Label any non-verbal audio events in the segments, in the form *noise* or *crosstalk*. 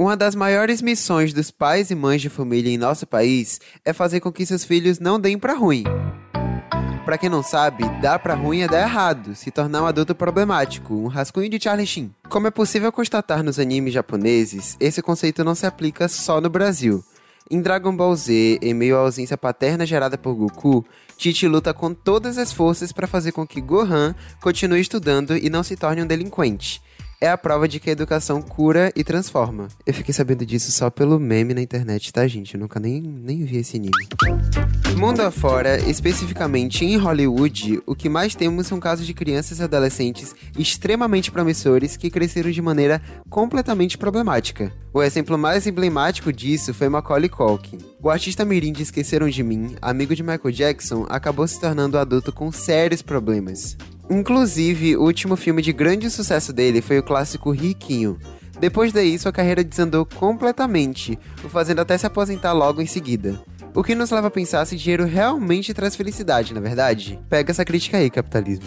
Uma das maiores missões dos pais e mães de família em nosso país é fazer com que seus filhos não deem pra ruim. Pra quem não sabe, dar pra ruim é dar errado, se tornar um adulto problemático, um rascunho de Charlie Sheen. Como é possível constatar nos animes japoneses, esse conceito não se aplica só no Brasil. Em Dragon Ball Z, em meio à ausência paterna gerada por Goku, Tite luta com todas as forças para fazer com que Gohan continue estudando e não se torne um delinquente é a prova de que a educação cura e transforma. Eu fiquei sabendo disso só pelo meme na internet, tá, gente? Eu nunca nem, nem vi esse anime. Mundo afora, especificamente em Hollywood, o que mais temos são casos de crianças e adolescentes extremamente promissores que cresceram de maneira completamente problemática. O exemplo mais emblemático disso foi Macaulay Culkin. O artista mirim de Esqueceram de Mim, amigo de Michael Jackson, acabou se tornando adulto com sérios problemas. Inclusive, o último filme de grande sucesso dele foi o clássico Riquinho. Depois daí, sua carreira desandou completamente, o fazendo até se aposentar logo em seguida. O que nos leva a pensar se dinheiro realmente traz felicidade, na verdade? Pega essa crítica aí, capitalismo.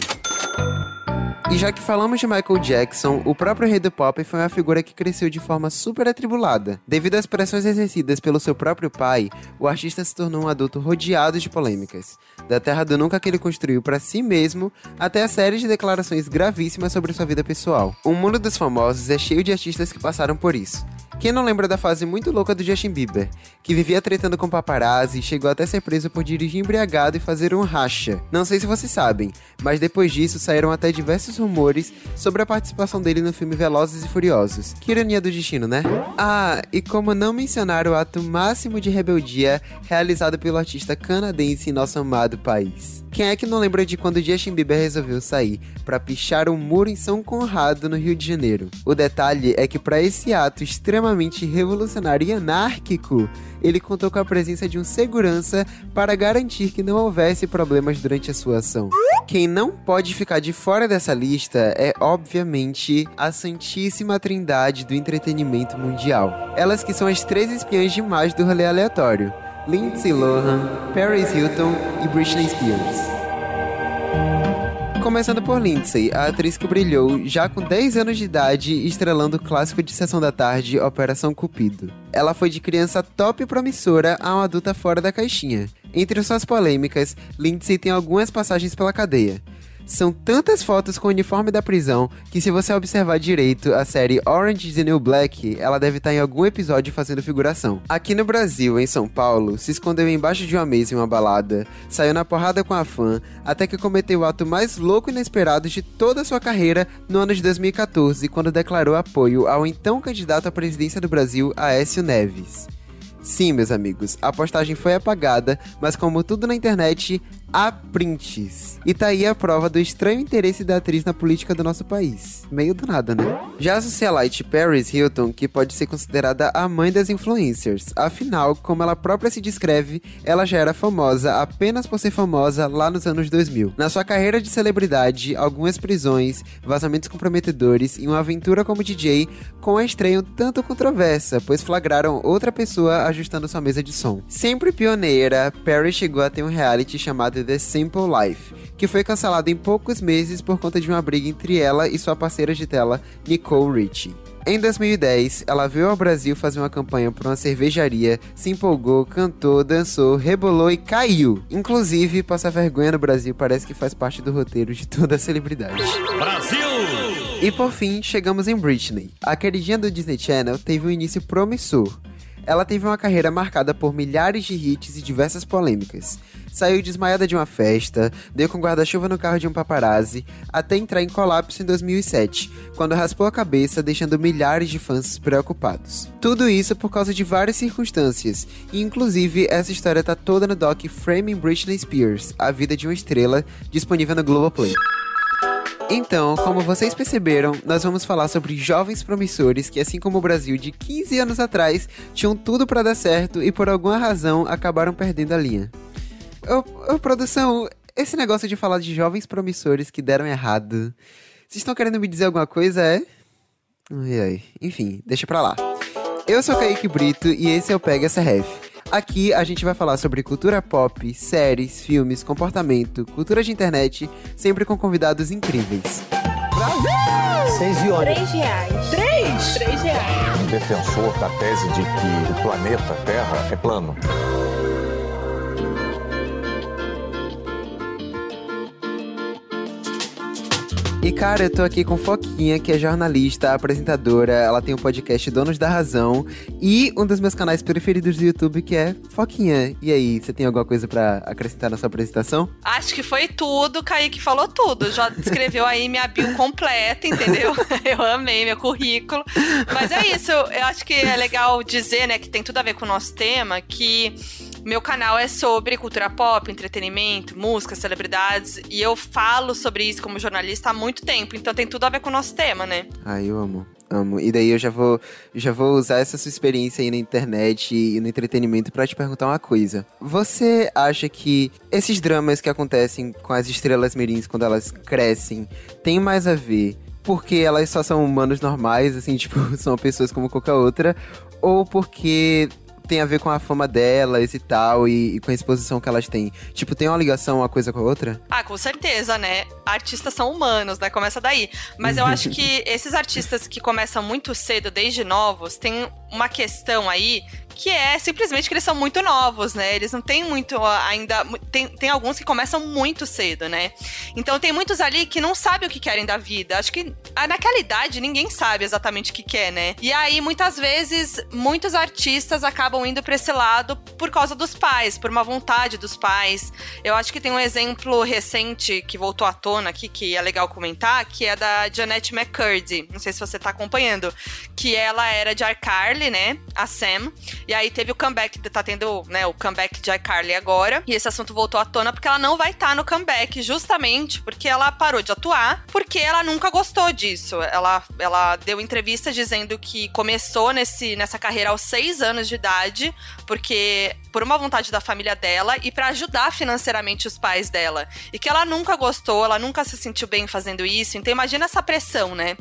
E já que falamos de Michael Jackson, o próprio rei do pop foi uma figura que cresceu de forma super atribulada. Devido às pressões exercidas pelo seu próprio pai, o artista se tornou um adulto rodeado de polêmicas. Da terra do nunca que ele construiu para si mesmo, até a série de declarações gravíssimas sobre sua vida pessoal. O mundo dos famosos é cheio de artistas que passaram por isso. Quem não lembra da fase muito louca do Justin Bieber, que vivia tretando com paparazzi e chegou até ser preso por dirigir embriagado e fazer um racha? Não sei se vocês sabem, mas depois disso saíram até diversos rumores sobre a participação dele no filme Velozes e Furiosos. Que ironia do destino, né? Ah, e como não mencionar o ato máximo de rebeldia realizado pelo artista canadense em nosso amado país. Quem é que não lembra de quando Justin Bieber resolveu sair para pichar um muro em São Conrado, no Rio de Janeiro? O detalhe é que para esse ato extremamente revolucionário e anárquico, ele contou com a presença de um segurança para garantir que não houvesse problemas durante a sua ação. Quem não pode ficar de fora dessa lista é, obviamente, a Santíssima Trindade do entretenimento mundial. Elas que são as três espiãs demais do rolê aleatório. Lindsay Lohan, Paris Hilton e Britney Spears. Começando por Lindsay, a atriz que brilhou já com 10 anos de idade estrelando o clássico de Sessão da Tarde Operação Cupido. Ela foi de criança top promissora a uma adulta fora da caixinha. Entre suas polêmicas, Lindsay tem algumas passagens pela cadeia. São tantas fotos com o uniforme da prisão que, se você observar direito a série Orange is the New Black, ela deve estar em algum episódio fazendo figuração. Aqui no Brasil, em São Paulo, se escondeu embaixo de uma mesa em uma balada, saiu na porrada com a fã, até que cometeu o ato mais louco e inesperado de toda a sua carreira no ano de 2014, quando declarou apoio ao então candidato à presidência do Brasil, Aécio Neves. Sim, meus amigos, a postagem foi apagada, mas como tudo na internet, prints. E tá aí a prova do estranho interesse da atriz na política do nosso país. Meio do nada, né? Já a socialite Paris Hilton, que pode ser considerada a mãe das influencers. Afinal, como ela própria se descreve, ela já era famosa apenas por ser famosa lá nos anos 2000. Na sua carreira de celebridade, algumas prisões, vazamentos comprometedores e uma aventura como DJ com a estreia um tanto controversa, pois flagraram outra pessoa ajustando sua mesa de som. Sempre pioneira, Perry chegou a ter um reality chamado The Simple Life, que foi cancelado em poucos meses por conta de uma briga entre ela e sua parceira de tela, Nicole Richie. Em 2010, ela veio ao Brasil fazer uma campanha para uma cervejaria, se empolgou, cantou, dançou, rebolou e caiu. Inclusive, passar vergonha no Brasil parece que faz parte do roteiro de toda a celebridade. Brasil! E por fim, chegamos em Britney. A queridinha do Disney Channel teve um início promissor. Ela teve uma carreira marcada por milhares de hits e diversas polêmicas. Saiu desmaiada de uma festa, deu com guarda-chuva no carro de um paparazzi, até entrar em colapso em 2007, quando raspou a cabeça, deixando milhares de fãs preocupados. Tudo isso por causa de várias circunstâncias, e inclusive essa história tá toda no doc Framing Britney Spears, A Vida de uma Estrela, disponível no Globoplay. Então, como vocês perceberam, nós vamos falar sobre jovens promissores que, assim como o Brasil de 15 anos atrás, tinham tudo para dar certo e por alguma razão acabaram perdendo a linha. Ô, ô, produção, esse negócio de falar de jovens promissores que deram errado. Vocês estão querendo me dizer alguma coisa, é? Ai, ai. Enfim, deixa pra lá. Eu sou Kaique Brito e esse é o Pega essa Ref. Aqui a gente vai falar sobre cultura pop, séries, filmes, comportamento, cultura de internet, sempre com convidados incríveis. Brasil! Seis e Três reais. Três? Três reais. defensor da tese de que o planeta Terra é plano. E cara, eu tô aqui com Foquinha, que é jornalista, apresentadora, ela tem o um podcast Donos da Razão e um dos meus canais preferidos do YouTube que é Foquinha. E aí, você tem alguma coisa para acrescentar na sua apresentação? Acho que foi tudo, Kaique falou tudo. Já descreveu aí minha bio completa, entendeu? *laughs* eu amei meu currículo. Mas é isso, eu acho que é legal dizer, né, que tem tudo a ver com o nosso tema, que meu canal é sobre cultura pop, entretenimento, música, celebridades, e eu falo sobre isso como jornalista há muito tempo, então tem tudo a ver com o nosso tema, né? Ai, eu amo. Amo. E daí eu já vou, já vou usar essa sua experiência aí na internet e no entretenimento para te perguntar uma coisa. Você acha que esses dramas que acontecem com as estrelas mirins quando elas crescem tem mais a ver porque elas só são humanos normais, assim, *laughs* tipo, são pessoas como qualquer outra, ou porque tem a ver com a fama delas e tal, e, e, com a exposição que elas têm. Tipo, tem uma ligação uma coisa com a outra? Ah, com certeza, né? Artistas são humanos, né? Começa daí. Mas eu acho *laughs* que esses artistas que começam muito cedo, desde novos, tem uma questão aí que é simplesmente que eles são muito novos, né? Eles não têm muito ainda. Tem, tem alguns que começam muito cedo, né? Então tem muitos ali que não sabem o que querem da vida. Acho que ah, naquela idade ninguém sabe exatamente o que quer, né? E aí muitas vezes muitos artistas acabam indo para esse lado por causa dos pais, por uma vontade dos pais. Eu acho que tem um exemplo recente que voltou à tona aqui que é legal comentar, que é da Janet McCurdy. Não sei se você tá acompanhando, que ela era de iCarly, né? A Sam. E aí teve o comeback, tá tendo, né, o comeback de iCarly agora. E esse assunto voltou à tona porque ela não vai estar tá no comeback, justamente porque ela parou de atuar, porque ela nunca gostou disso. Ela, ela deu entrevista dizendo que começou nesse, nessa carreira aos seis anos de idade, porque por uma vontade da família dela e para ajudar financeiramente os pais dela. E que ela nunca gostou, ela nunca se sentiu bem fazendo isso. Então imagina essa pressão, né?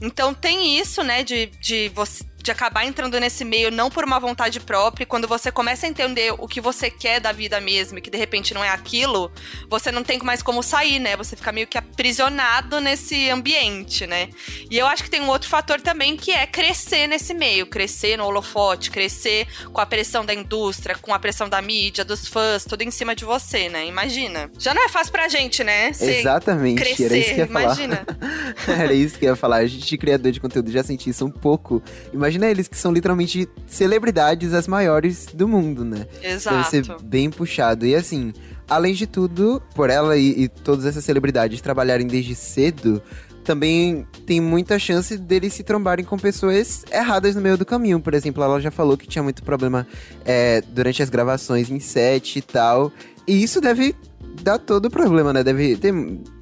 Então tem isso, né, de, de você de acabar entrando nesse meio não por uma vontade própria, e quando você começa a entender o que você quer da vida mesmo, e que de repente não é aquilo, você não tem mais como sair, né? Você fica meio que aprisionado nesse ambiente, né? E eu acho que tem um outro fator também que é crescer nesse meio, crescer no holofote, crescer com a pressão da indústria, com a pressão da mídia, dos fãs, tudo em cima de você, né? Imagina. Já não é fácil pra gente, né? Exatamente. Crescer, era isso que ia imagina. *laughs* era isso que eu ia falar. A gente, criador de conteúdo, já senti isso um pouco. Imagina imagina eles que são literalmente celebridades as maiores do mundo, né? Exato. Deve ser bem puxado. E assim, além de tudo, por ela e, e todas essas celebridades trabalharem desde cedo, também tem muita chance deles se trombarem com pessoas erradas no meio do caminho. Por exemplo, ela já falou que tinha muito problema é, durante as gravações em set e tal. E isso deve dá todo o problema, né? Deve ter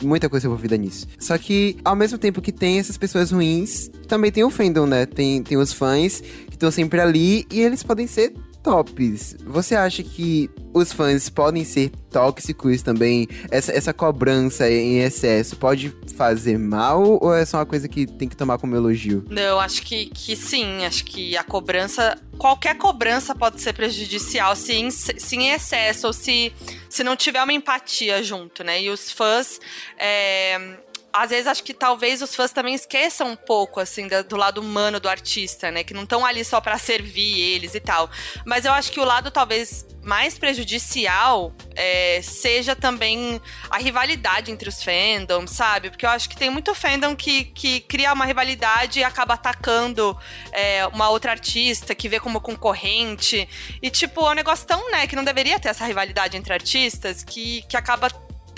muita coisa envolvida nisso. Só que, ao mesmo tempo que tem essas pessoas ruins, também tem o fandom, né? Tem, tem os fãs que estão sempre ali e eles podem ser tops. Você acha que os fãs podem ser tóxicos também? Essa, essa cobrança em excesso pode fazer mal ou é só uma coisa que tem que tomar como elogio? Não, acho que, que sim. Acho que a cobrança, qualquer cobrança pode ser prejudicial se em, se em excesso ou se, se não tiver uma empatia junto, né? E os fãs. É às vezes acho que talvez os fãs também esqueçam um pouco, assim, do, lado humano do artista, né? Que não estão ali só para servir eles e tal. Mas eu acho que o lado talvez mais prejudicial é, seja também a rivalidade entre os fandoms, sabe? Porque eu acho que tem muito fandom que, que cria uma rivalidade e acaba atacando é, uma outra artista que vê como concorrente. E, tipo, é um negócio tão, né, que não deveria ter essa rivalidade entre artistas que, que acaba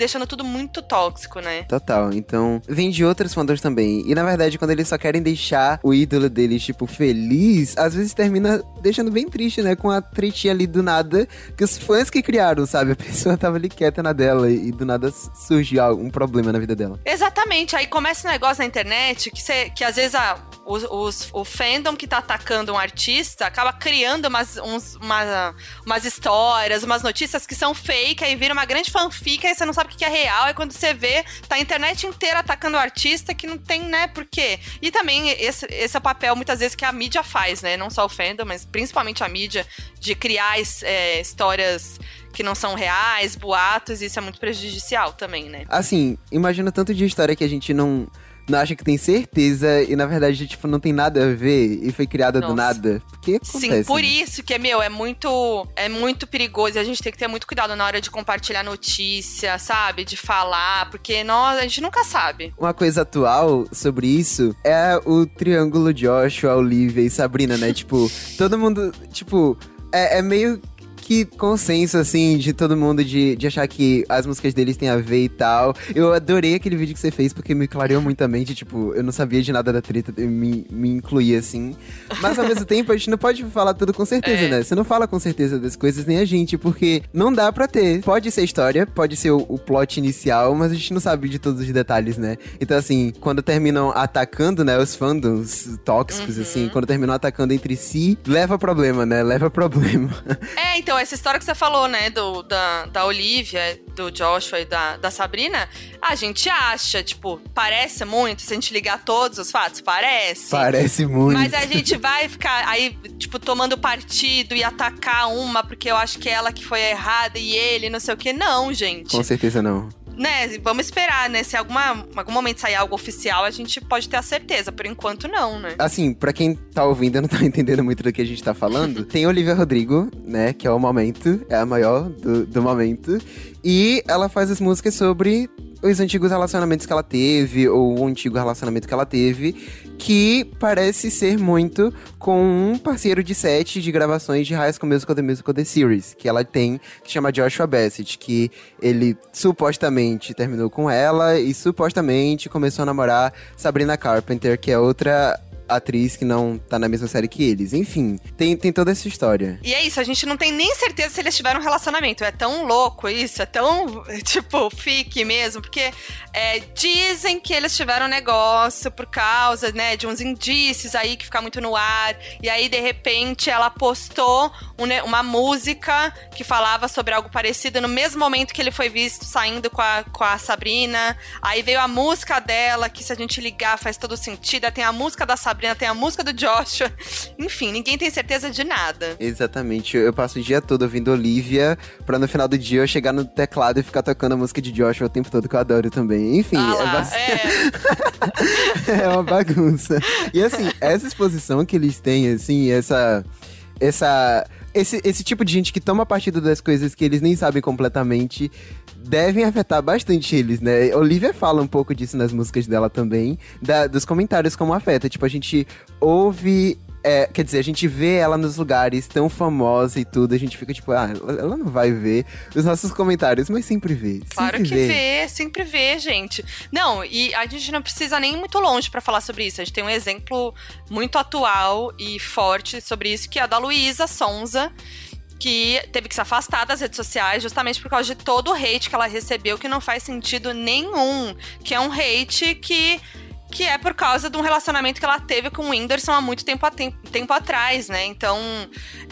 deixando tudo muito tóxico, né? Total. Então, vem de outros fandoms também. E na verdade, quando eles só querem deixar o ídolo deles, tipo, feliz, às vezes termina deixando bem triste, né? Com a tretinha ali do nada, que os fãs que criaram, sabe? A pessoa tava ali quieta na dela e do nada surge algum problema na vida dela. Exatamente. Aí começa um negócio na internet que, cê, que às vezes a, os, os, o fandom que tá atacando um artista acaba criando umas, uns, uma, umas histórias, umas notícias que são fake, aí vira uma grande fanfic, aí você não sabe o que é real é quando você vê, tá a internet inteira atacando o artista que não tem, né, por quê? E também esse, esse é o papel, muitas vezes, que a mídia faz, né? Não só o fandom, mas principalmente a mídia, de criar é, histórias que não são reais, boatos, e isso é muito prejudicial também, né? Assim, imagina tanto de história que a gente não não acha que tem certeza e na verdade, tipo, não tem nada a ver e foi criada do nada. Porque acontece, Sim, por né? isso que, meu, é muito, é muito perigoso e a gente tem que ter muito cuidado na hora de compartilhar notícia, sabe? De falar, porque nós, a gente nunca sabe. Uma coisa atual sobre isso é o triângulo Joshua, Olivia e Sabrina, né? tipo, todo mundo, tipo, é, é meio que consenso, assim, de todo mundo de, de achar que as músicas deles têm a ver e tal. Eu adorei aquele vídeo que você fez, porque me clareou muito a mente, tipo, eu não sabia de nada da treta, me, me incluía, assim. Mas ao mesmo tempo, a gente não pode falar tudo com certeza, É. né? Você não fala com certeza das coisas, nem a gente, porque não dá pra ter. Pode ser história, pode ser o, o plot inicial, mas a gente não sabe de todos os detalhes, né? Então, assim, quando terminam atacando, né, os fandoms tóxicos, assim, quando terminam atacando entre si, leva problema, né? Leva problema. É, então, essa história que você falou, né, do, da, da Olivia, do Joshua e da, da Sabrina, a gente acha, tipo, parece muito, se a gente ligar todos os fatos, parece. Parece muito. Mas a gente vai ficar aí, tipo, tomando partido e atacar uma porque eu acho que é ela que foi errada e ele, não sei o que. Não, gente. Com certeza não. Né, vamos esperar, né? Se alguma, algum momento sair algo oficial, a gente pode ter a certeza. Por enquanto, não, né? Assim, pra quem tá ouvindo e não tá *laughs* entendendo muito do que a gente tá falando, *laughs* tem Olivia Rodrigo, né? Que é o momento, é a maior do, do momento. E ela faz as músicas sobre os antigos relacionamentos que ela teve, ou o antigo relacionamento que ela teve, que parece ser muito com um parceiro de set de gravações de High School Musical The Musical The Series, que ela tem, que chama Joshua Bassett, que ele supostamente terminou com ela e supostamente começou a namorar Sabrina Carpenter, que é outra atriz que não tá na mesma série que eles. Enfim, tem, tem toda essa história. E é isso, a gente não tem nem certeza se eles tiveram um relacionamento. É tão louco isso, é tão, *laughs* tipo, fique mesmo, porque é, dizem que eles tiveram um negócio por causa, né, de uns indícios aí que fica muito no ar. E aí, de repente, ela postou um uma música que falava sobre algo parecido no mesmo momento que ele foi visto saindo com a, com a Sabrina. Aí veio a música dela, que se a gente ligar faz todo sentido. Aí tem a música da Sabrina, tem a música do Joshua. Enfim, ninguém tem certeza de nada. Exatamente, eu passo o dia todo ouvindo Olivia, pra no final do dia eu chegar no teclado e ficar tocando a música de Joshua o tempo todo, que eu adoro também. Enfim, Ah é lá, bastante. é. *laughs* é uma bagunça. E assim, essa exposição que eles têm, assim, essa. Essa. Esse, esse tipo de gente que toma partido das coisas que eles nem sabem completamente devem afetar bastante eles, né? Olivia fala um pouco disso nas músicas dela também, da- dos comentários como afeta. Tipo, a gente ouve. É, quer dizer, a gente vê ela nos lugares tão famosa e tudo, a gente fica tipo, ah, ela não vai ver os nossos comentários, mas sempre vê. Claro sempre que vê, sempre vê, gente. Não, e a gente não precisa nem ir muito longe pra falar sobre isso. A gente tem um exemplo muito atual e forte sobre isso, que é a da Luísa Sonza, que teve que se afastar das redes sociais justamente por causa de todo o hate que ela recebeu, que não faz sentido nenhum. Que é um hate que que é por causa de um relacionamento que ela teve com o Whindersson há muito tempo, tempo, tempo atrás, né? Então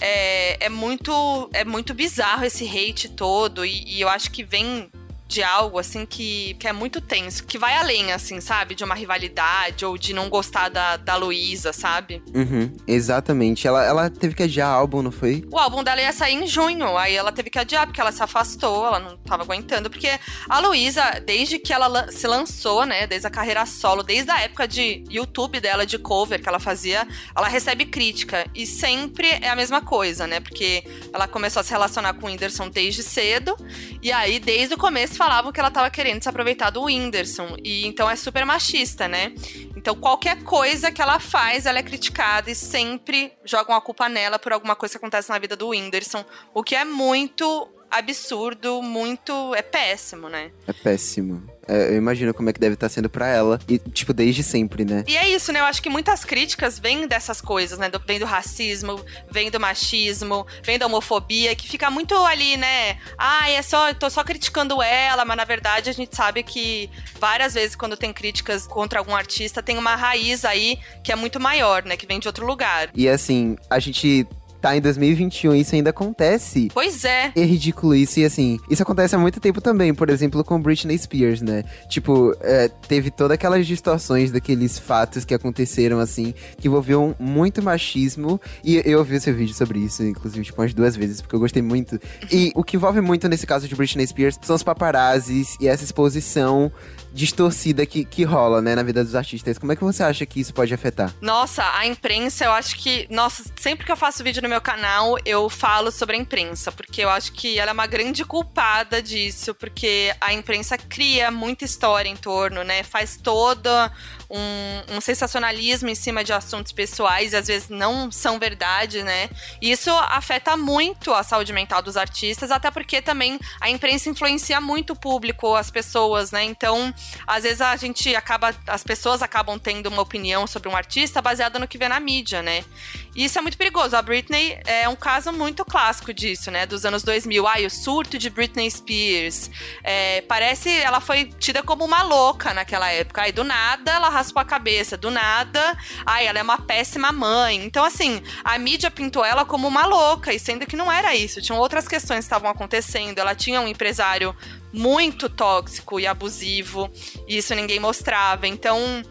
é, é muito é muito bizarro esse hate todo e, e eu acho que vem de algo assim que, que é muito tenso, que vai além, assim, sabe? De uma rivalidade ou de não gostar da, da Luísa, sabe? Uhum, exatamente. Ela, ela teve que adiar álbum, não foi? O álbum dela ia sair em junho, aí ela teve que adiar, porque ela se afastou, ela não tava aguentando, porque a Luísa, desde que ela se lançou, né, desde a carreira solo, desde a época de YouTube dela, de cover que ela fazia, ela recebe crítica, e sempre é a mesma coisa, né, porque ela começou a se relacionar com o Whindersson desde cedo, e aí, desde o começo, falavam que ela tava querendo se aproveitar do Whindersson, e então é super machista, né, então qualquer coisa que ela faz, ela é criticada e sempre jogam a culpa nela por alguma coisa que acontece na vida do Whindersson, o que é muito absurdo, muito. é péssimo, né? É péssimo. É, eu imagino como é que deve estar sendo pra ela. E, tipo, desde sempre, né? E é isso, né? Eu acho que muitas críticas vêm dessas coisas, né? Do, vem do racismo, vem do machismo, vem da homofobia, que fica muito ali, né? Ah, é só, eu tô só criticando ela, mas na verdade a gente sabe que várias vezes quando tem críticas contra algum artista, tem uma raiz aí que é muito maior, né? Que vem de outro lugar. E assim, a gente tá em 2021 e isso ainda acontece. Pois é. É ridículo isso, e assim, isso acontece há muito tempo também, por exemplo, com Britney Spears, né? Tipo, é, teve todas aquelas distorções daqueles fatos que aconteceram, assim, que envolviam muito machismo, e eu ouvi o seu vídeo sobre isso, inclusive, tipo, umas duas vezes, porque eu gostei muito. E o que envolve muito nesse caso de Britney Spears são os paparazzis e essa exposição distorcida que, que rola, né, na vida dos artistas. Como é que você acha que isso pode afetar? Nossa, a imprensa, eu acho que. Nossa, sempre que eu faço vídeo no meu canal, eu falo sobre a imprensa, porque eu acho que ela é uma grande culpada disso, porque a imprensa cria muita história em torno, né? Faz toda um, um, sensacionalismo em cima de assuntos pessoais e às vezes não são verdade, né? E isso afeta muito a saúde mental dos artistas, até porque também a imprensa influencia muito o público, as pessoas, né? Então, às vezes a gente acaba, as pessoas acabam tendo uma opinião sobre um artista baseada no que vê na mídia, né? E isso é muito perigoso. A Britney é um caso muito clássico disso, né? Dos anos 2000. Ai, o surto de Britney Spears. É, parece ela foi tida como uma louca naquela época. Aí do nada ela raspou a cabeça, do nada, ai, ela é uma péssima mãe. Então, assim, a mídia pintou ela como uma louca, e sendo que não era isso. Tinham outras questões que estavam acontecendo. Ela tinha um empresário muito tóxico e abusivo, e isso ninguém mostrava. Então,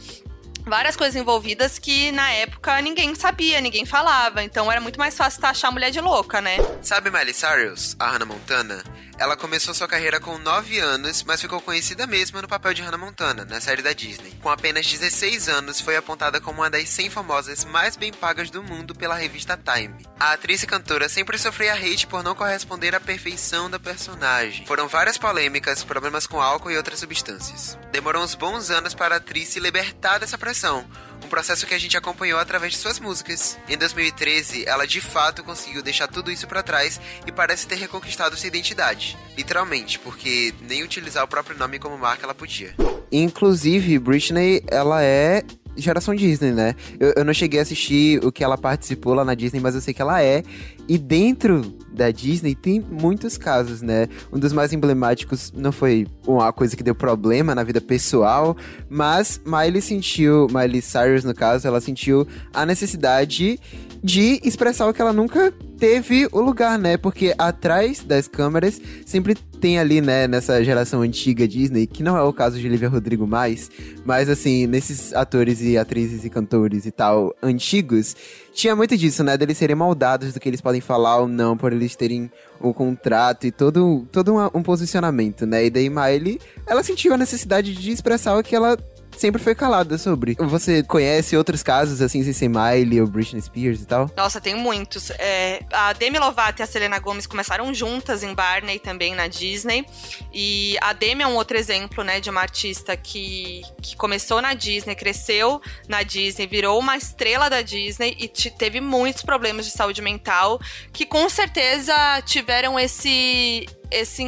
várias coisas envolvidas que na época ninguém sabia, ninguém falava. Então era muito mais fácil taxar a mulher de louca, né? Sabe Miley Cyrus, a Hannah Montana? Ela começou sua carreira com 9 anos, mas ficou conhecida mesmo no papel de Hannah Montana, na série da Disney. Com apenas 16 anos, foi apontada como uma das 100 famosas mais bem pagas do mundo pela revista Time. A atriz e cantora sempre sofria hate por não corresponder à perfeição da personagem. Foram várias polêmicas, problemas com álcool e outras substâncias. Demorou uns bons anos para a atriz se libertar dessa pressão, um processo que a gente acompanhou através de suas músicas. Em 2013, ela de fato conseguiu deixar tudo isso para trás e parece ter reconquistado sua identidade. Literalmente, porque nem utilizar o próprio nome como marca ela podia. Inclusive, Britney, ela é geração Disney, né? Eu, eu, não cheguei a assistir o que ela participou lá na Disney, mas eu sei que ela é. E dentro da Disney tem muitos casos, né? Um dos mais emblemáticos não foi uma coisa que deu problema na vida pessoal, mas Miley sentiu, Miley Cyrus no caso, ela sentiu a necessidade de expressar o que ela nunca teve o lugar, né? Porque atrás das câmeras sempre tem ali, né, nessa geração antiga Disney, que não é o caso de Olivia Rodrigo mais, mas assim, nesses atores e atrizes e cantores e tal antigos, tinha muito disso, né? Deles serem moldados do que eles podem falar ou não, por eles terem um contrato e todo, todo um, um posicionamento, né? E daí Miley, ela sentiu a necessidade de expressar o que ela sempre foi calada sobre. Você conhece outros casos, assim, sem ser Miley ou Britney Spears e tal? Nossa, tem muitos. É, a Demi Lovato e a Selena Gomez começaram juntas em Barney também na Disney. E a Demi é um outro exemplo, né, de uma artista que, que começou na Disney, cresceu na Disney, virou uma estrela da Disney e teve muitos problemas de saúde mental que com certeza tiveram esse esse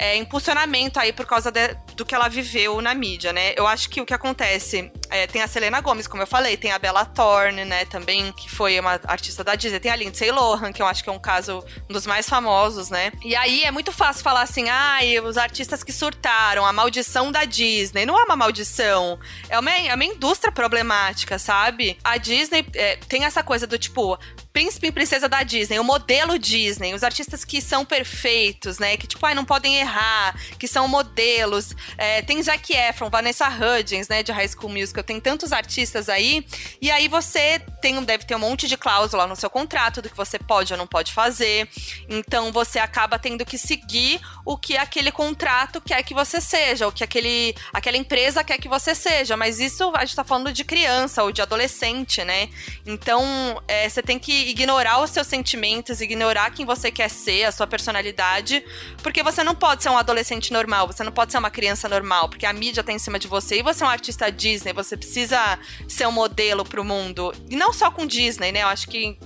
é, impulsionamento aí por causa de, do que ela viveu na mídia, né? Eu acho que o que acontece é, tem a Selena Gomez, como eu falei, tem a Bella Thorne, né, também, que foi uma artista da Disney, tem a Lindsay Lohan, que eu acho que é um caso um dos mais famosos, né? E aí é muito fácil falar assim, ai, ah, os artistas que surtaram, a maldição da Disney. Não é uma maldição, é uma, é uma indústria problemática, sabe? A Disney é, tem essa coisa do tipo, príncipe e princesa da Disney, o modelo Disney, os artistas que são perfeitos, né? Que, tipo, ai, não podem errar, que são modelos. É, tem Zac Efron, Vanessa Hudgens, né, de High School Musical, tem tantos artistas aí. E aí você tem, deve ter um monte de cláusula no seu contrato do que você pode ou não pode fazer. Então você acaba tendo que seguir o que aquele contrato quer que você seja, o que aquele, aquela empresa quer que você seja. Mas isso a gente tá falando de criança ou de adolescente, né? Então é, você tem que ignorar os seus sentimentos, ignorar quem você quer ser, a sua personalidade, porque você não pode ser um adolescente normal, você não pode ser uma criança normal, porque a mídia tá em cima de você e você é um artista Disney, você precisa ser um modelo pro mundo. E não só com Disney, né? Eu acho que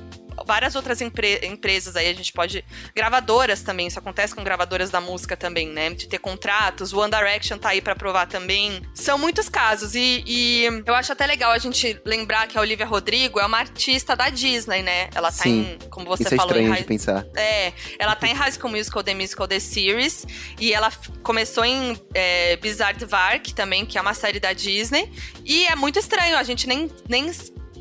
várias outras empre empresas aí, a gente pode. Gravadoras também, isso acontece com gravadoras da música também, né? De ter contratos. O One Direction tá aí para provar também. São muitos casos. E, e, eu acho até legal a gente lembrar que a Olivia Rodrigo é uma artista da Disney, né? Ela tá Sim, em. Como você isso é falou, é estranho em de pensar. É, ela tá em High School Musical, The Musical, The Series. E ela começou em é, Bizarre Vark também, que é uma série da Disney. E é muito estranho, a gente nem, nem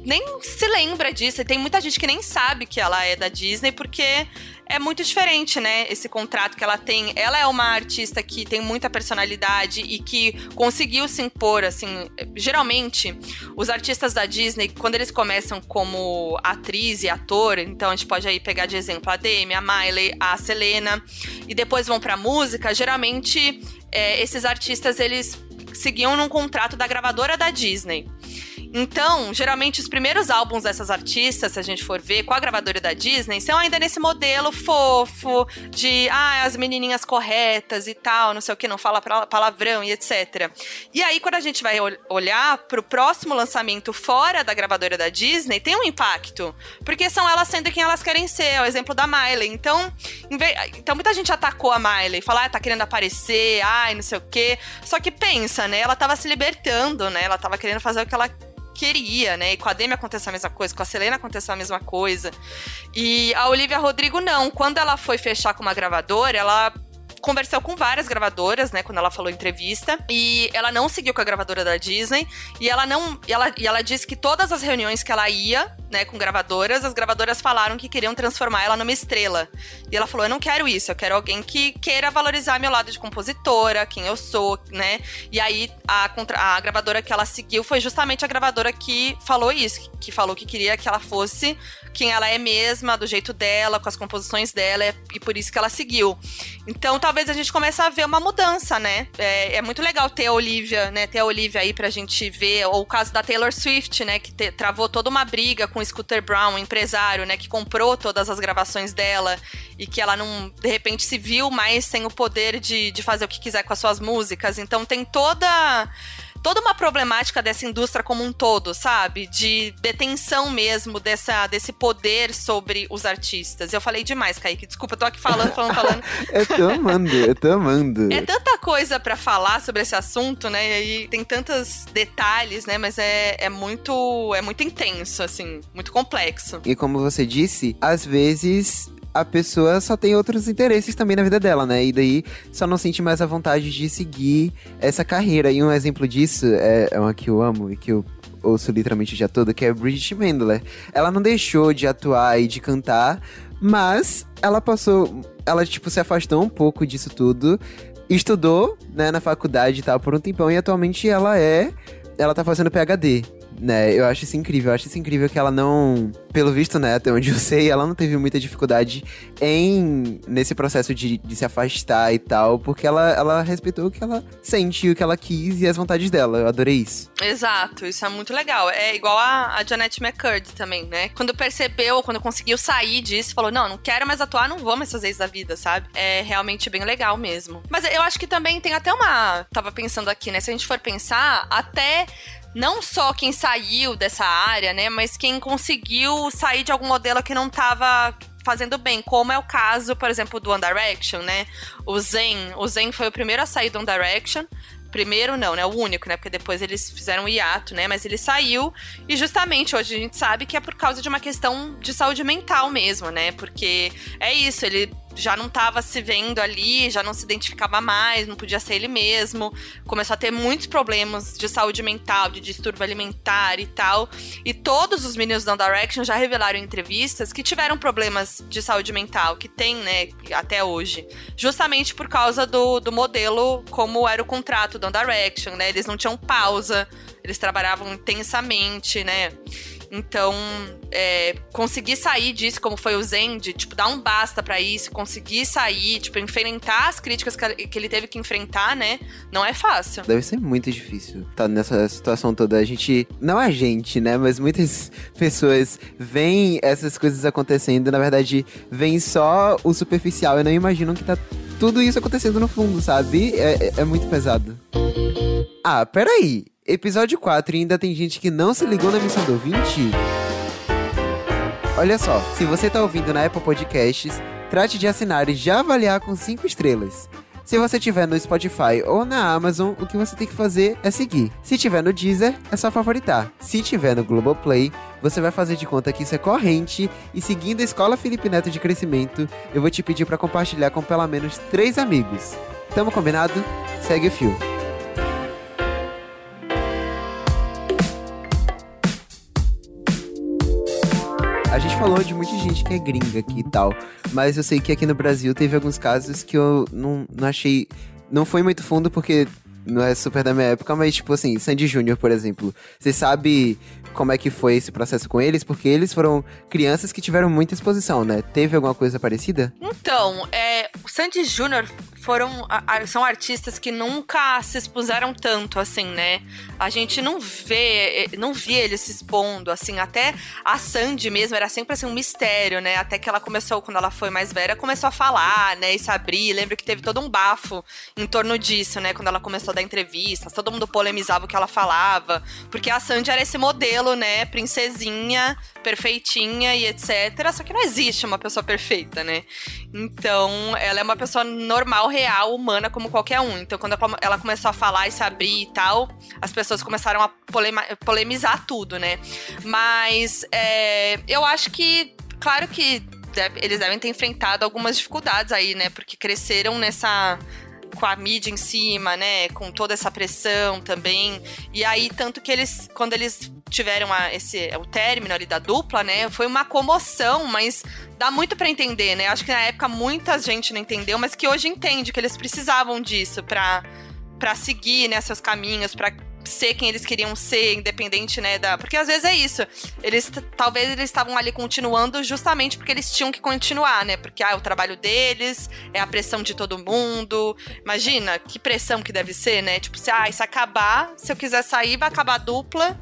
nem se lembra disso. E tem muita gente que nem sabe que ela é da Disney, porque é muito diferente, né? Esse contrato que ela tem. Ela é uma artista que tem muita personalidade e que conseguiu se impor, assim. Geralmente, os artistas da Disney, quando eles começam como atriz e ator, então a gente pode aí pegar de exemplo a Demi, a Miley, a Selena, e depois vão pra música, geralmente é, esses artistas eles seguiam num contrato da gravadora da Disney. Então, geralmente os primeiros álbuns dessas artistas, se a gente for ver, com a gravadora da Disney, são ainda nesse modelo fofo de ah, as menininhas corretas e tal, não sei o que, não fala palavrão e etc. E aí, quando a gente vai olhar pro próximo lançamento fora da gravadora da Disney, tem um impacto. Porque são elas sendo quem elas querem ser, é o exemplo da Miley. Então, então muita gente atacou a Miley, falar, ah, tá querendo aparecer, ai, não sei o quê. Só que pensa, né? Ela tava se libertando, né? Ela tava querendo fazer o que ela queria, né? E com a Demi aconteceu a mesma coisa, com a Selena aconteceu a mesma coisa. E a Olivia Rodrigo não. Quando ela foi fechar com uma gravadora, ela conversou com várias gravadoras, né, quando ela falou em entrevista, e ela não seguiu com a gravadora da Disney, e ela não, e ela, e ela disse que todas as reuniões que ela ia, né, com gravadoras, as gravadoras falaram que queriam transformar ela numa estrela. E ela falou: "Eu não quero isso, eu quero alguém que queira valorizar meu lado de compositora, quem eu sou, né?" E aí a, a gravadora que ela seguiu foi justamente a gravadora que falou isso, que falou que queria que ela fosse quem ela é mesma, do jeito dela, com as composições dela, e por isso que ela seguiu. Então, talvez a gente comece a ver uma mudança, né? É, é muito legal ter a Olivia, né? Ter a Olivia aí pra gente ver, ou o caso da Taylor Swift, né? Que te, travou toda uma briga com o Scooter Brown, um empresário, né? Que comprou todas as gravações dela e que ela não, de repente, se viu mais sem o poder de, de fazer o que quiser com as suas músicas. Então, tem toda toda uma problemática dessa indústria como um todo, sabe? De detenção mesmo dessa, desse poder sobre os artistas. Eu falei demais, Kaique. Desculpa, eu tô aqui falando, falando, falando. *laughs* eu tô amando, eu tô amando. É tanta coisa para falar sobre esse assunto, né? E aí tem tantos detalhes, né? Mas é, é muito é muito intenso, assim, muito complexo. E como você disse, às vezes a pessoa só tem outros interesses também na vida dela, né? E daí só não sente mais a vontade de seguir essa carreira. E um exemplo disso é, é uma que eu amo e que eu ouço literalmente o dia todo, que é Bridget Mendler. Ela não deixou de atuar e de cantar, mas ela passou. Ela, tipo, se afastou um pouco disso tudo. Estudou, né, na faculdade e tal, por um tempão, e atualmente ela é. Ela tá fazendo PhD né? Eu acho isso incrível. Eu acho isso incrível que ela não, pelo visto, né, até onde eu *laughs* sei, ela não teve muita dificuldade em nesse processo de, de se afastar e tal, porque ela, ela respeitou o que ela sente, o que ela quis e as vontades dela. Eu adorei isso. Exato, isso é muito legal. É igual a, a Janet McCurdy também, né? Quando percebeu, quando conseguiu sair disso, falou: não, não quero mais atuar, não vou mais fazer isso da vida, sabe? É realmente bem legal mesmo. Mas eu acho que também tem até uma. Tava pensando aqui, né? Se a gente for pensar, até não só quem saiu dessa área, né, mas quem conseguiu sair de algum modelo que não estava fazendo bem, como é o caso, por exemplo, do One Direction, né? O Zen, o Zen foi o primeiro a sair do One Direction. Primeiro não, né? O único, né? Porque depois eles fizeram o hiato, né? Mas ele saiu e justamente hoje a gente sabe que é por causa de uma questão de saúde mental mesmo, né? Porque é isso, ele já não estava se vendo ali, já não se identificava mais, não podia ser ele mesmo. Começou a ter muitos problemas de saúde mental, de distúrbio alimentar e tal. E todos os meninos da Direction já revelaram em entrevistas que tiveram problemas de saúde mental, que tem, né, até hoje. Justamente por causa do, do modelo, como era o contrato da Direction, né? Eles não tinham pausa, eles trabalhavam intensamente, né? Então, é, conseguir sair disso, como foi o Zen, de, tipo, dar um basta para isso, conseguir sair, tipo, enfrentar as críticas que ele teve que enfrentar, né? Não é fácil. Deve ser muito difícil tá nessa situação toda. A gente, não a gente, né? Mas muitas *laughs* pessoas veem essas coisas acontecendo, na verdade, veem só o superficial e não imaginam que tá tudo isso acontecendo no fundo, sabe? É, é, é muito pesado. Ah, peraí. Episódio 4 e ainda tem gente que não se ligou na missão do ouvinte? Olha só, se você tá ouvindo na Apple Podcasts, trate de assinar e já avaliar com 5 estrelas. Se você tiver no Spotify ou na Amazon, o que você tem que fazer é seguir. Se tiver no Deezer, é só favoritar. Se tiver no Globoplay, você vai fazer de conta que isso é corrente e seguindo a Escola Felipe Neto de Crescimento, eu vou te pedir para compartilhar com pelo menos três amigos. Tamo combinado? Segue o fio. Falou de muita gente que é gringa aqui e tal. Mas eu sei que aqui no Brasil teve alguns casos que eu não, não achei. Não foi muito fundo porque não é super da minha época, mas tipo assim, Sandy Júnior, por exemplo. Você sabe como é que foi esse processo com eles? Porque eles foram crianças que tiveram muita exposição, né? Teve alguma coisa parecida? Então, é, Sandy Júnior foram são artistas que nunca se expuseram tanto assim, né? A gente não vê, não via eles se expondo assim, até a Sandy mesmo era sempre assim um mistério, né? Até que ela começou quando ela foi mais velha, começou a falar, né, e se abrir. Lembro que teve todo um bafo em torno disso, né, quando ela começou a dar entrevistas, todo mundo polemizava o que ela falava, porque a Sandy era esse modelo, né, princesinha, perfeitinha e etc. Só que não existe uma pessoa perfeita, né? Então, ela é uma pessoa normal real, humana, como qualquer um. Então, quando ela começou a falar e se abrir e tal, as pessoas começaram a polemizar tudo, né? Mas é, eu acho que, claro que eles devem ter enfrentado algumas dificuldades aí, né? Porque cresceram nessa com a mídia em cima, né? Com toda essa pressão também. E aí, tanto que eles, quando eles tiveram a, esse, o término ali da dupla, né? Foi uma comoção, mas dá muito para entender, né? Acho que na época muita gente não entendeu, mas que hoje entende que eles precisavam disso para para seguir né, seus caminhos, para ser quem eles queriam ser, independente, né, da... Porque às vezes é isso. Eles, talvez eles estavam ali continuando justamente porque eles tinham que continuar, né? Porque, ah, é o trabalho deles, é a pressão de todo mundo. Imagina, que pressão que deve ser, né? Tipo, se, ah, se acabar, se eu quiser sair, vai acabar a dupla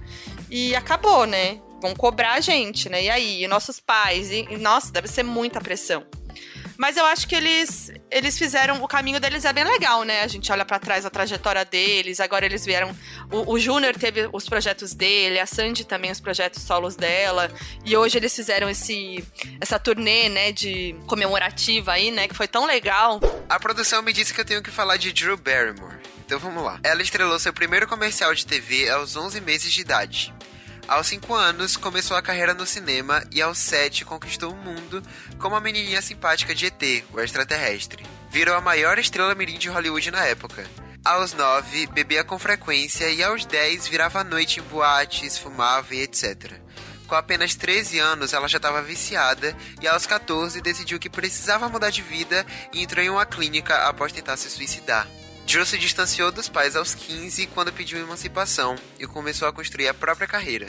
e acabou, né? Vão cobrar a gente, né? E aí, e nossos pais, e, e nossa, deve ser muita pressão. Mas eu acho que eles eles fizeram o caminho deles é bem legal, né? A gente olha para trás a trajetória deles. Agora eles vieram o, o Júnior teve os projetos dele, a Sandy também os projetos solos dela. E hoje eles fizeram esse essa turnê, né, de comemorativa aí, né, que foi tão legal. A produção me disse que eu tenho que falar de Drew Barrymore. Então vamos lá. Ela estrelou seu primeiro comercial de TV aos 11 meses de idade. Aos 5 anos, começou a carreira no cinema e aos 7 conquistou o mundo como a menininha simpática de ET, o extraterrestre. Virou a maior estrela mirim de Hollywood na época. Aos 9, bebia com frequência e aos 10 virava à noite em boates, fumava e etc. Com apenas 13 anos, ela já estava viciada e aos 14 decidiu que precisava mudar de vida e entrou em uma clínica após tentar se suicidar. Joe se distanciou dos pais aos 15 quando pediu emancipação e começou a construir a própria carreira.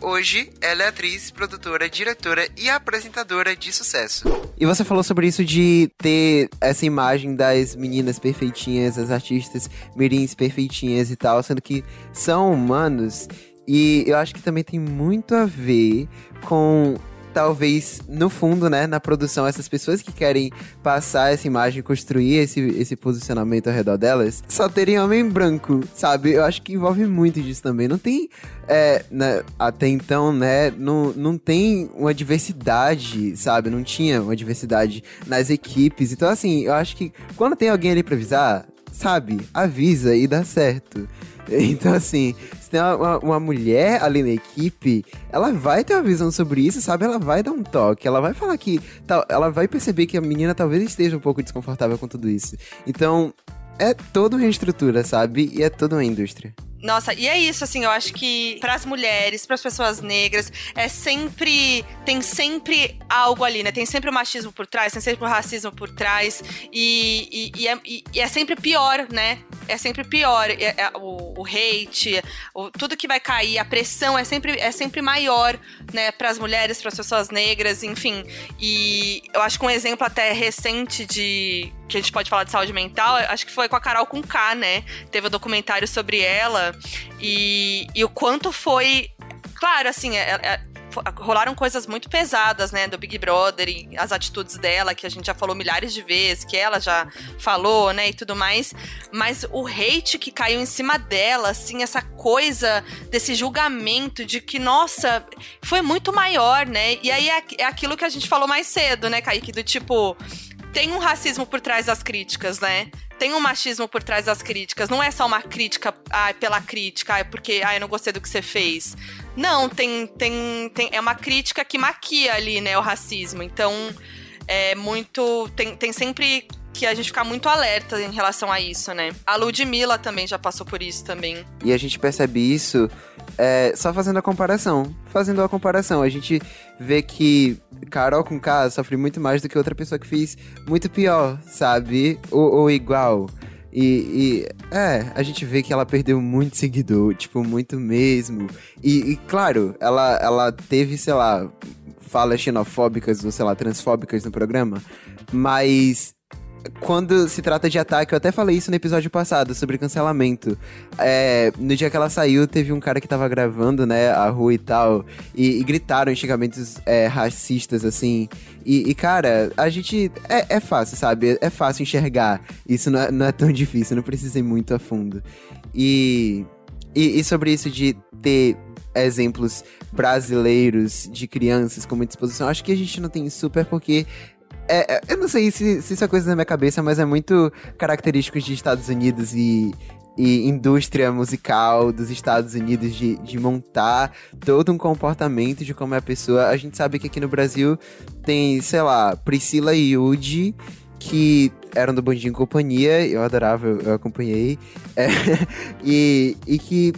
Hoje, ela é atriz, produtora, diretora e apresentadora de sucesso. E você falou sobre isso de ter essa imagem das meninas perfeitinhas, as artistas mirins perfeitinhas e tal, sendo que são humanos. E eu acho que também tem muito a ver com talvez, no fundo, né, na produção, essas pessoas que querem passar essa imagem, construir esse, esse posicionamento ao redor delas, só terem homem branco, sabe? Eu acho que envolve muito disso também. Não tem, é, né, até então, né, não, não tem uma diversidade, sabe? Não tinha uma diversidade nas equipes. Então, assim, eu acho que quando tem alguém ali pra avisar, sabe? Avisa e dá certo. *laughs* Então, assim, se tem uma, uma, mulher ali na equipe, ela vai ter uma visão sobre isso, sabe? Ela vai dar um toque, ela vai falar que. Tal, ela vai perceber que a menina talvez esteja um pouco desconfortável com tudo isso. Então, é toda uma estrutura, sabe? E é toda uma indústria. Nossa, e é isso, assim, eu acho que para as mulheres, para as pessoas negras, é sempre. Tem sempre algo ali, né? Tem sempre o machismo por trás, tem sempre o racismo por trás. E, e, e, é, e é, sempre pior, né? É sempre pior. É, é, o, o, hate, o, tudo que vai cair, a pressão é sempre, é sempre maior, né? Para as mulheres, para as pessoas negras, enfim. E eu acho que um exemplo até recente de. que a gente pode falar de saúde mental, acho que foi com a Carol com K, né? Teve um documentário sobre ela e, e o quanto foi. Claro, assim, é, é, rolaram coisas muito pesadas, né, do Big Brother e as atitudes dela, que a gente já falou milhares de vezes, que ela já falou, né, e tudo mais. Mas o hate que caiu em cima dela, assim, essa coisa desse julgamento de que, nossa, foi muito maior, né? E aí é, é aquilo que a gente falou mais cedo, né, Kaique, do tipo tem um racismo por trás das críticas, né? Tem um machismo por trás das críticas. Não é só uma crítica ah, pela crítica, ah, porque ah, eu não gostei do que você fez. Não, tem, tem, tem, é uma crítica que maquia ali, né, o racismo. Então, é muito. Tem, tem sempre que a gente ficar muito alerta em relação a isso, né? A Ludmilla também já passou por isso também. E a gente percebe isso é, só fazendo a comparação. Fazendo a comparação, a gente vê que Carol com K sofre muito mais do que outra pessoa que fez muito pior, sabe? Ou, ou igual. E, e, é, a gente vê que ela perdeu muito seguidor, tipo, muito mesmo. E, e, claro, ela, ela teve, sei lá, falas xenofóbicas ou, sei lá, transfóbicas no programa, mas quando se trata de ataque, eu até falei isso no episódio passado sobre cancelamento. É, no dia que ela saiu, teve um cara que tava gravando, né, a rua e tal, e, e gritaram xingamentos é, racistas, assim. E, e, cara, a gente. É, é fácil, sabe? É fácil enxergar. Isso não é, não é tão difícil, não precisa ir muito a fundo. E, e, e sobre isso de ter exemplos brasileiros de crianças com muita exposição, acho que a gente não tem super porque é, é, eu não sei se, se isso é coisa na minha cabeça, mas é muito característico de Estados Unidos e, e indústria musical dos Estados Unidos de, de montar todo um comportamento de como é a pessoa. A gente sabe que aqui no Brasil tem, sei lá, Priscila e Yudi, que eram do Bondinho Companhia, eu adorava, eu, eu acompanhei, é, *laughs* e, e que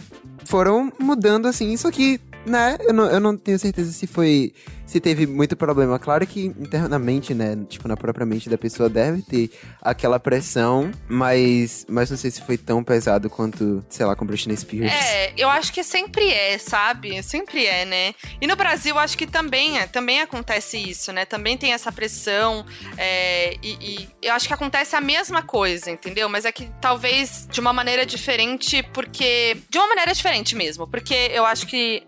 foram mudando assim, isso aqui né, eu não, eu não tenho certeza se foi. Se teve muito problema. Claro que internamente, né? Tipo, na própria mente da pessoa deve ter aquela pressão, mas, mas não sei se foi tão pesado quanto, sei lá, com Britney Spears. É, eu acho que sempre é, sabe? Sempre é, né? E no Brasil, acho que também, é, também acontece isso, né? Também tem essa pressão. É, e, e eu acho que acontece a mesma coisa, entendeu? Mas é que talvez de uma maneira diferente, porque. De uma maneira diferente mesmo. Porque eu acho que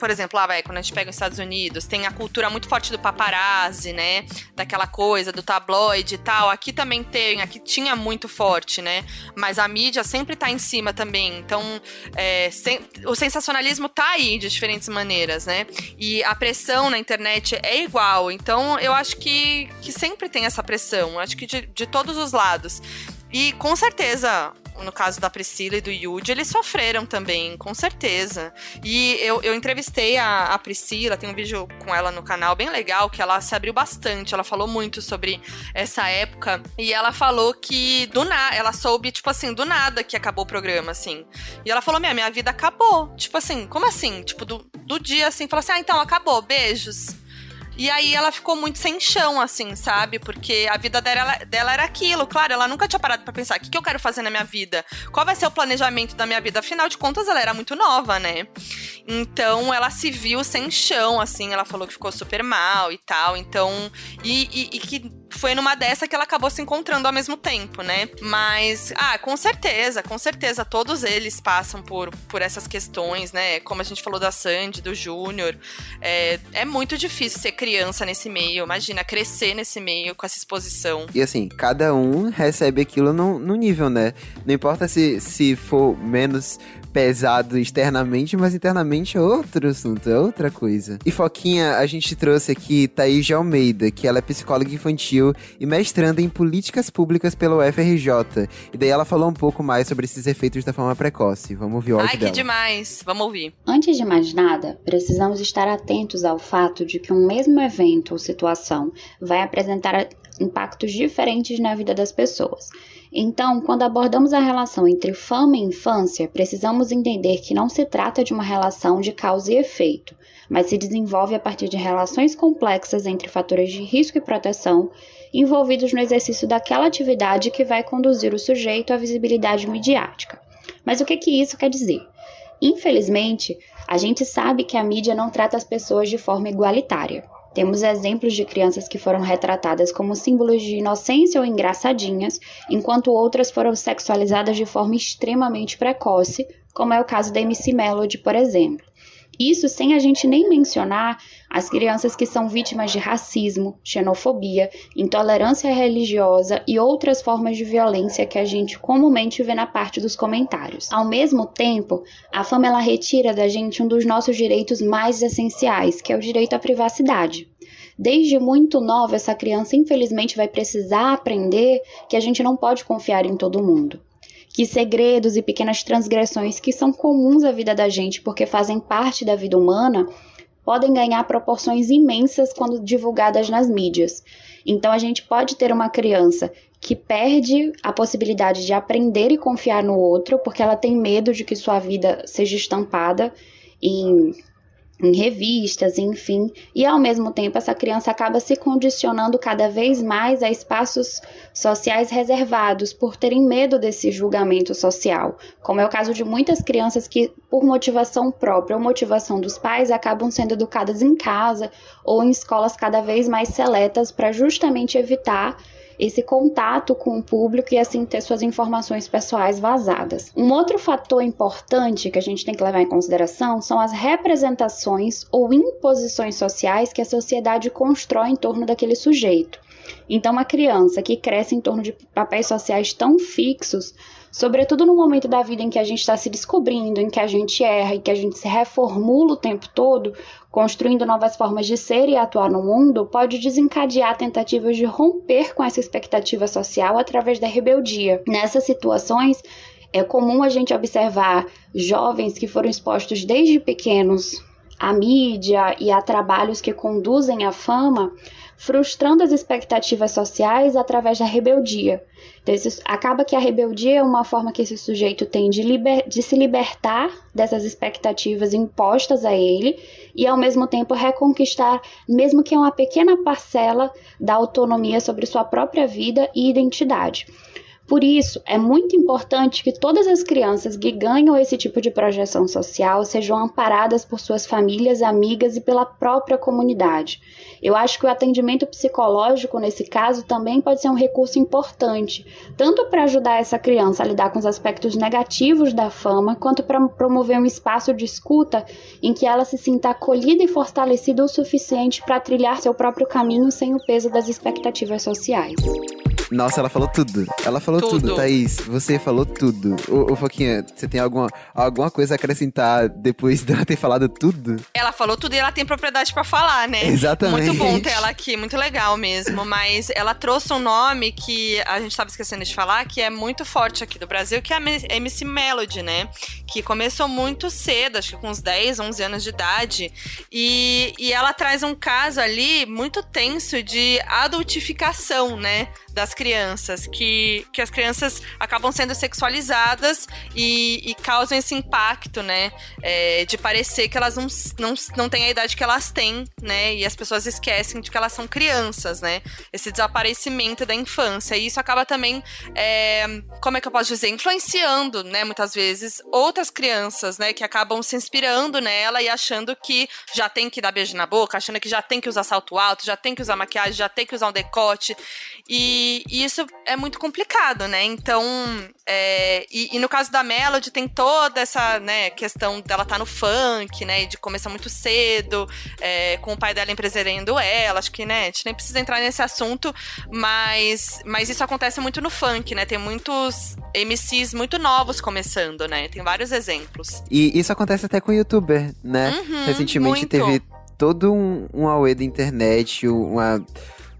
por exemplo, lá, vai, quando a gente pega os Estados Unidos, tem a cultura muito forte do paparazzi, né? Daquela coisa, do tabloide e tal. Aqui também tem, aqui tinha muito forte, né? Mas a mídia sempre tá em cima também. Então, é, sem, o sensacionalismo tá aí de diferentes maneiras, né? E a pressão na internet é igual. Então, eu acho que, que sempre tem essa pressão. Acho que de, de todos os lados. E com certeza, no caso da Priscila e do Yudi, eles sofreram também, com certeza. E eu, eu entrevistei a, a, Priscila, tem um vídeo com ela no canal bem legal, que ela se abriu bastante, ela falou muito sobre essa época. E ela falou que do nada, ela soube, tipo assim, do nada que acabou o programa, assim. E ela falou: minha, minha vida acabou. Tipo assim, como assim? Tipo, do, do dia assim, falou assim: ah, então acabou, beijos. E aí ela ficou muito sem chão, assim, sabe? Porque a vida dela, dela era aquilo. Claro, ela nunca tinha parado para pensar: o que, que eu quero fazer na minha vida? Qual vai ser o planejamento da minha vida? Afinal de contas, ela era muito nova, né? Então ela se viu sem chão, assim. Ela falou que ficou super mal e tal. Então. E, e, e que foi numa dessa que ela acabou se encontrando ao mesmo tempo, né? Mas, ah, com certeza, com certeza, todos eles passam por, por essas questões, né? Como a gente falou da Sandy, do Júnior. É, é muito difícil ser criança nesse meio, imagina, crescer nesse meio com essa exposição. E assim, cada um recebe aquilo no, no nível, né? Não importa se, se for menos pesado externamente, mas internamente é outro assunto, é outra coisa. E Foquinha, a gente trouxe aqui Thaís de Almeida, que ela é psicóloga infantil e mestranda em políticas públicas pelo UFRJ. E daí ela falou um pouco mais sobre esses efeitos da forma precoce. Vamos ouvir o áudio Ai, dela. que demais! Vamos ouvir. Antes de mais nada, precisamos estar atentos ao fato de que um mesmo evento ou situação vai apresentar impactos diferentes na vida das pessoas. Então, quando abordamos a relação entre fama e infância, precisamos entender que não se trata de uma relação de causa e efeito, mas se desenvolve a partir de relações complexas entre fatores de risco e proteção envolvidos no exercício daquela atividade que vai conduzir o sujeito à visibilidade midiática. Mas o que, que isso quer dizer? Infelizmente, a gente sabe que a mídia não trata as pessoas de forma igualitária. Temos exemplos de crianças que foram retratadas como símbolos de inocência ou engraçadinhas, enquanto outras foram sexualizadas de forma extremamente precoce, como é o caso da MC Melody, por exemplo. Isso sem a gente nem mencionar as crianças que são vítimas de racismo, xenofobia, intolerância religiosa e outras formas de violência que a gente comumente vê na parte dos comentários. Ao mesmo tempo, a fama ela retira da gente um dos nossos direitos mais essenciais, que é o direito à privacidade. Desde muito nova, essa criança infelizmente vai precisar aprender que a gente não pode confiar em todo mundo que segredos e pequenas transgressões que são comuns à vida da gente porque fazem parte da vida humana podem ganhar proporções imensas quando divulgadas nas mídias. Então a gente pode ter uma criança que perde a possibilidade de aprender e confiar no outro, porque ela tem medo de que sua vida seja estampada em em revistas, enfim, e ao mesmo tempo essa criança acaba se condicionando cada vez mais a espaços sociais reservados por terem medo desse julgamento social, como é o caso de muitas crianças que, por motivação própria ou motivação dos pais, acabam sendo educadas em casa ou em escolas cada vez mais seletas para justamente evitar esse contato com o público e assim ter suas informações pessoais vazadas. Um outro fator importante que a gente tem que levar em consideração são as representações ou imposições sociais que a sociedade constrói em torno daquele sujeito. Então, uma criança que cresce em torno de papéis sociais tão fixos sobretudo no momento da vida em que a gente está se descobrindo, em que a gente erra e que a gente se reformula o tempo todo, construindo novas formas de ser e atuar no mundo, pode desencadear tentativas de romper com essa expectativa social através da rebeldia. Nessas situações, é comum a gente observar jovens que foram expostos desde pequenos à mídia e a trabalhos que conduzem à fama, frustrando as expectativas sociais através da rebeldia. Então, isso, acaba que a rebeldia é uma forma que esse sujeito tem de, liber, de se libertar dessas expectativas impostas a ele e, ao mesmo tempo, reconquistar, mesmo que uma pequena parcela da autonomia sobre sua própria vida e identidade. Por isso, é muito importante que todas as crianças que ganham esse tipo de projeção social sejam amparadas por suas famílias, amigas e pela própria comunidade. Eu acho que o atendimento psicológico, nesse caso, também pode ser um recurso importante, tanto para ajudar essa criança a lidar com os aspectos negativos da fama, quanto para promover um espaço de escuta em que ela se sinta acolhida e fortalecida o suficiente para trilhar seu próprio caminho sem o peso das expectativas sociais. Nossa, ela falou tudo. Ela falou tudo, tudo Thaís. Você falou tudo. Ô, ô Foquinha, você tem alguma, alguma coisa a acrescentar depois *laughs* dela ter falado tudo? Ela falou tudo e ela tem propriedade para falar, né? Exatamente. Muito bom ter ela aqui, muito legal mesmo. Mas ela trouxe um nome que a gente tava esquecendo de falar, que é muito forte aqui do Brasil, que é a MC Melody, né? Que começou muito cedo, acho que com uns 10, 11 anos de idade. E, e ela traz um caso ali muito tenso de adultificação, né? Das crianças, que, que as crianças acabam sendo sexualizadas e, e causam esse impacto, né? É, de parecer que elas não, não, não têm a idade que elas têm, né? E as pessoas esquecem de que elas são crianças, né? Esse desaparecimento da infância. E isso acaba também, é, como é que eu posso dizer? Influenciando, né? Muitas vezes, outras crianças, né? Que acabam se inspirando nela e achando que já tem que dar beijo na boca, achando que já tem que usar salto alto, já tem que usar maquiagem, já tem que usar um decote. E, e isso é muito complicado, né? Então, é, e, e, no caso da Melody, tem toda essa né, questão dela estar tá no funk, né? De começar muito cedo, é, com o pai dela empresariando ela. Acho que, né, a gente nem precisa entrar nesse assunto, mas, mas isso acontece muito no funk, né? Tem muitos MCs muito novos começando, né? Tem vários exemplos. E isso acontece até com o youtuber, né? Uhum, Recentemente muito. teve todo um, um auê da internet, uma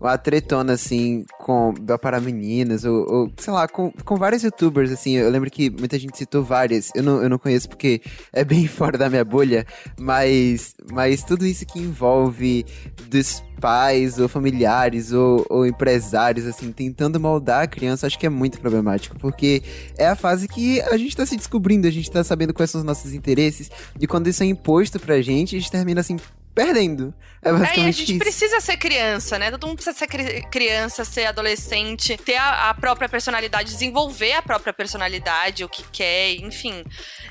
uma tretona, assim, com para meninas, ou, ou, sei lá, com, com vários youtubers, assim. Eu lembro que muita gente citou várias. Eu não, eu não conheço porque é bem *laughs* fora da minha bolha, mas, mas tudo isso que envolve dos pais, ou familiares, ou, ou empresários, assim, tentando moldar a criança, acho que é muito problemático, porque é a fase que a gente tá se descobrindo, a gente tá sabendo quais são os nossos interesses, e quando isso é imposto pra gente, a gente termina assim perdendo. É basicamente é, a gente isso. precisa ser criança, né? Todo mundo precisa ser criança, ser adolescente, ter a, a, própria personalidade, desenvolver a própria personalidade, o que quer, enfim.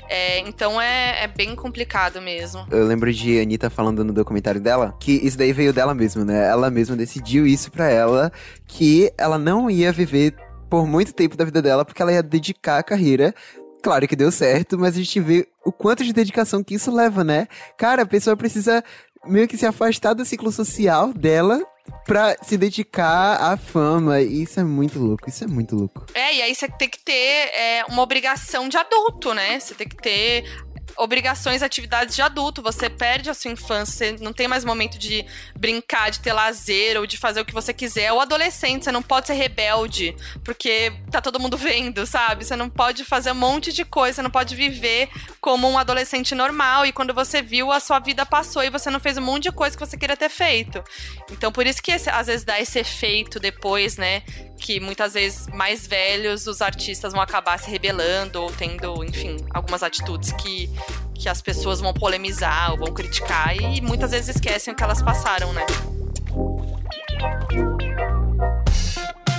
É, então é, é, bem complicado mesmo. Eu lembro de Anitta falando no documentário dela que isso daí veio dela mesma, né? Ela mesma decidiu isso pra ela, que ela não ia viver por muito tempo da vida dela, porque ela ia dedicar a carreira Claro que deu certo, mas a gente vê o quanto de dedicação que isso leva, né? Cara, a pessoa precisa meio que se afastar do ciclo social dela pra se dedicar à fama. Isso é muito louco, isso é muito louco. É, e aí você tem que ter é, uma obrigação de adulto, né? Você tem que ter obrigações, atividades de adulto. Você perde a sua infância, você não tem mais momento de brincar, de ter lazer ou de fazer o que você quiser. O adolescente, você não pode ser rebelde, porque tá todo mundo *laughs* vendo, sabe? Você não pode fazer um monte de coisa, você não pode viver como um adolescente normal. E quando você viu, a sua vida passou e você não fez um monte de coisa que você queria ter feito. Então, por isso que esse, às vezes dá esse efeito depois, né? Que muitas vezes mais velhos os artistas vão acabar se rebelando ou tendo, enfim, algumas atitudes que, que as pessoas vão polemizar ou vão criticar e muitas vezes esquecem o que elas passaram, né?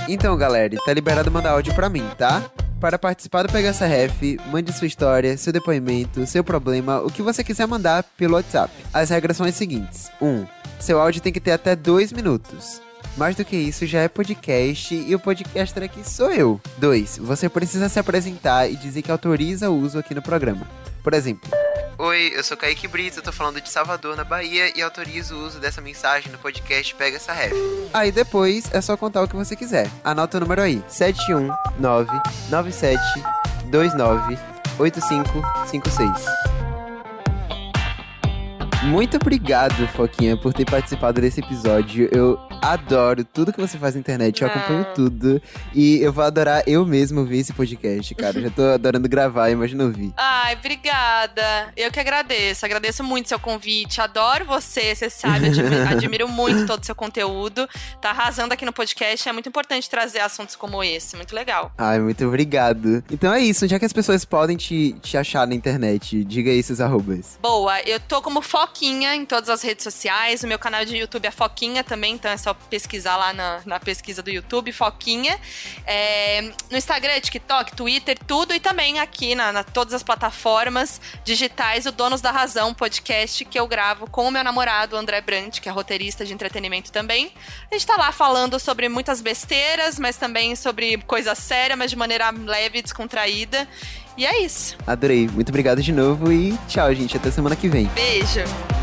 Então, galera, tá liberado mandar áudio pra mim, tá? Para participar do Pega essa Ref, mande sua história, seu depoimento, seu problema, o que você quiser mandar pelo WhatsApp. As regras são as seguintes: 1. Um, seu áudio tem que ter até 2 minutos. Mais do que isso, já é podcast e o podcaster aqui sou eu. 2. Você precisa se apresentar e dizer que autoriza o uso aqui no programa. Por exemplo, Oi, eu sou Kaique Brito, eu tô falando de Salvador, na Bahia, e autorizo o uso dessa mensagem no podcast Pega essa Ref. Aí depois é só contar o que você quiser. Anota o número aí: 719 97 29 8556. Muito obrigado, Foquinha, por ter participado desse episódio. Eu adoro tudo que você faz na internet, eu acompanho tudo. E eu vou adorar eu mesmo ouvir esse podcast, cara. Eu já tô adorando gravar, imagina ouvir. Ai, obrigada. Eu que agradeço. Agradeço muito seu convite. Adoro você, você sabe. Admiro, *laughs* admiro muito todo o seu conteúdo. Tá arrasando aqui no podcast. É muito importante trazer assuntos como esse. Muito legal. Ai, muito obrigado. Então é isso. Já que as pessoas podem te, te achar na internet, diga aí seus arrobas. Boa. Eu tô como Foquinha em todas as redes sociais. O meu canal de YouTube é Foquinha também, então é só pesquisar lá na, na pesquisa do YouTube, Foquinha. É, no Instagram, TikTok, Twitter, tudo. E também aqui na, na, todas as plataformas digitais, o Donos da Razão podcast que eu gravo com o meu namorado, André Brandt, que é roteirista de entretenimento também. A gente tá lá falando sobre muitas besteiras, mas também sobre coisa séria, mas de maneira leve e descontraída. E é isso. Adorei. Muito obrigado de novo e tchau, gente. Até semana que vem. Beijo.